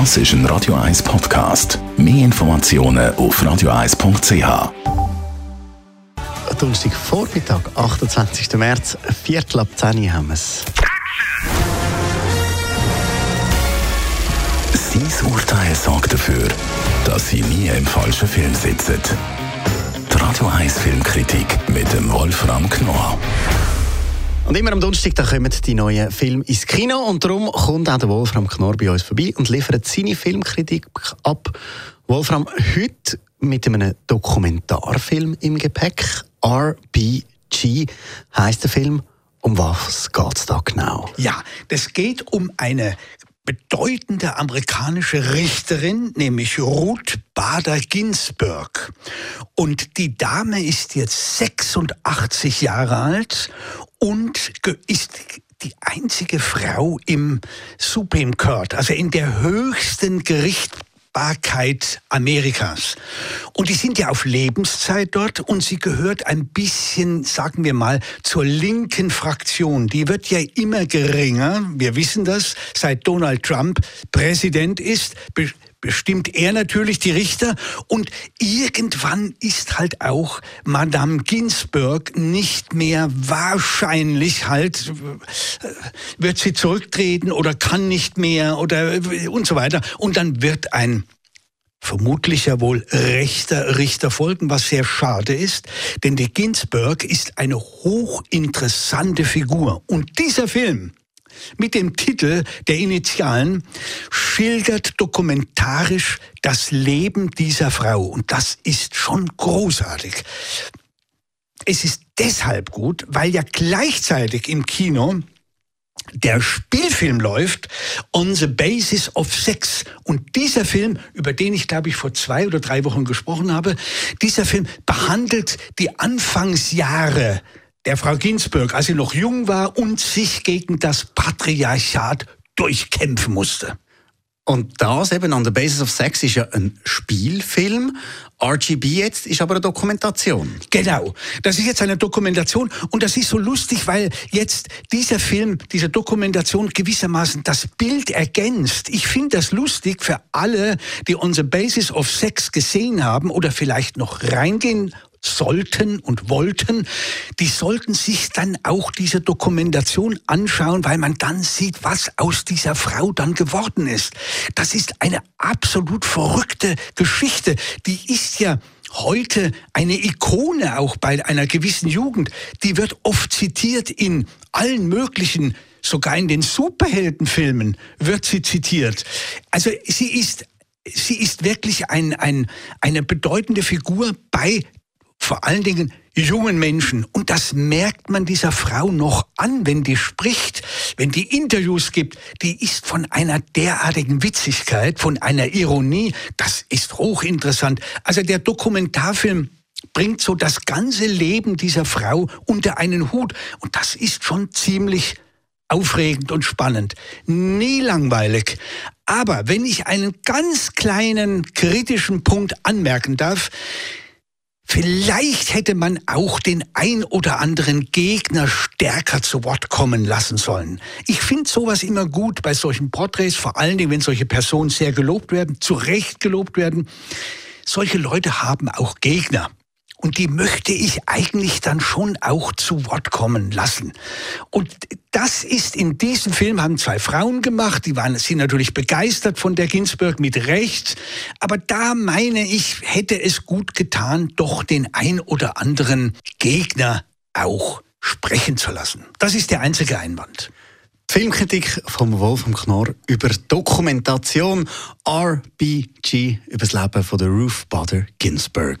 Das ist ein Radio 1 Podcast. Mehr Informationen auf radio1.ch. Donnerstag Vormittag, 28. März, Viertel ab 10 Uhr haben wir es. Sein Urteil sorgt dafür, dass Sie nie im falschen Film sitzen. Die Radio 1 Filmkritik mit dem Wolfram Knorr. Und immer am Donnerstag da kommen die neuen Filme ins Kino und darum kommt auch der Wolfram Knorr bei uns vorbei und liefert seine Filmkritik ab. Wolfram, heute mit einem Dokumentarfilm im Gepäck. RBG heißt der Film. Um was geht da genau? Ja, es geht um eine bedeutende amerikanische Richterin, nämlich Ruth Bader Ginsburg. Und die Dame ist jetzt 86 Jahre alt und ist die einzige Frau im Supreme Court, also in der höchsten Gericht Fruchtbarkeit Amerikas. Und die sind ja auf Lebenszeit dort und sie gehört ein bisschen, sagen wir mal, zur linken Fraktion. Die wird ja immer geringer. Wir wissen das, seit Donald Trump Präsident ist bestimmt er natürlich die Richter und irgendwann ist halt auch Madame Ginsburg nicht mehr wahrscheinlich halt, äh, wird sie zurücktreten oder kann nicht mehr oder und so weiter. Und dann wird ein vermutlich ja wohl rechter Richter folgen, was sehr schade ist, denn die Ginsburg ist eine hochinteressante Figur. Und dieser Film, mit dem Titel der Initialen schildert dokumentarisch das Leben dieser Frau. Und das ist schon großartig. Es ist deshalb gut, weil ja gleichzeitig im Kino der Spielfilm läuft On the Basis of Sex. Und dieser Film, über den ich glaube ich vor zwei oder drei Wochen gesprochen habe, dieser Film behandelt die Anfangsjahre der Frau Ginsburg, als sie noch jung war und sich gegen das Patriarchat durchkämpfen musste. Und das eben on the basis of sex ist ja ein Spielfilm. RGB jetzt ist aber eine Dokumentation. Genau. Das ist jetzt eine Dokumentation und das ist so lustig, weil jetzt dieser Film, diese Dokumentation gewissermaßen das Bild ergänzt. Ich finde das lustig für alle, die on the basis of sex gesehen haben oder vielleicht noch reingehen sollten und wollten, die sollten sich dann auch diese Dokumentation anschauen, weil man dann sieht, was aus dieser Frau dann geworden ist. Das ist eine absolut verrückte Geschichte. Die ist ja heute eine Ikone auch bei einer gewissen Jugend. Die wird oft zitiert in allen möglichen sogar in den Superheldenfilmen wird sie zitiert. Also sie ist sie ist wirklich ein, ein, eine bedeutende Figur bei vor allen Dingen jungen Menschen. Und das merkt man dieser Frau noch an, wenn die spricht, wenn die Interviews gibt. Die ist von einer derartigen Witzigkeit, von einer Ironie. Das ist hochinteressant. Also der Dokumentarfilm bringt so das ganze Leben dieser Frau unter einen Hut. Und das ist schon ziemlich aufregend und spannend. Nie langweilig. Aber wenn ich einen ganz kleinen kritischen Punkt anmerken darf, Vielleicht hätte man auch den ein oder anderen Gegner stärker zu Wort kommen lassen sollen. Ich finde sowas immer gut bei solchen Porträts, vor allen Dingen, wenn solche Personen sehr gelobt werden, zu Recht gelobt werden. Solche Leute haben auch Gegner. Und die möchte ich eigentlich dann schon auch zu Wort kommen lassen. Und das ist in diesem Film, haben zwei Frauen gemacht, die waren, sind natürlich begeistert von der Ginsburg mit Recht. Aber da meine ich, hätte es gut getan, doch den ein oder anderen Gegner auch sprechen zu lassen. Das ist der einzige Einwand. Filmkritik vom Wolfram Knorr über Dokumentation RBG über das Leben von der Ruth Bader Ginsburg.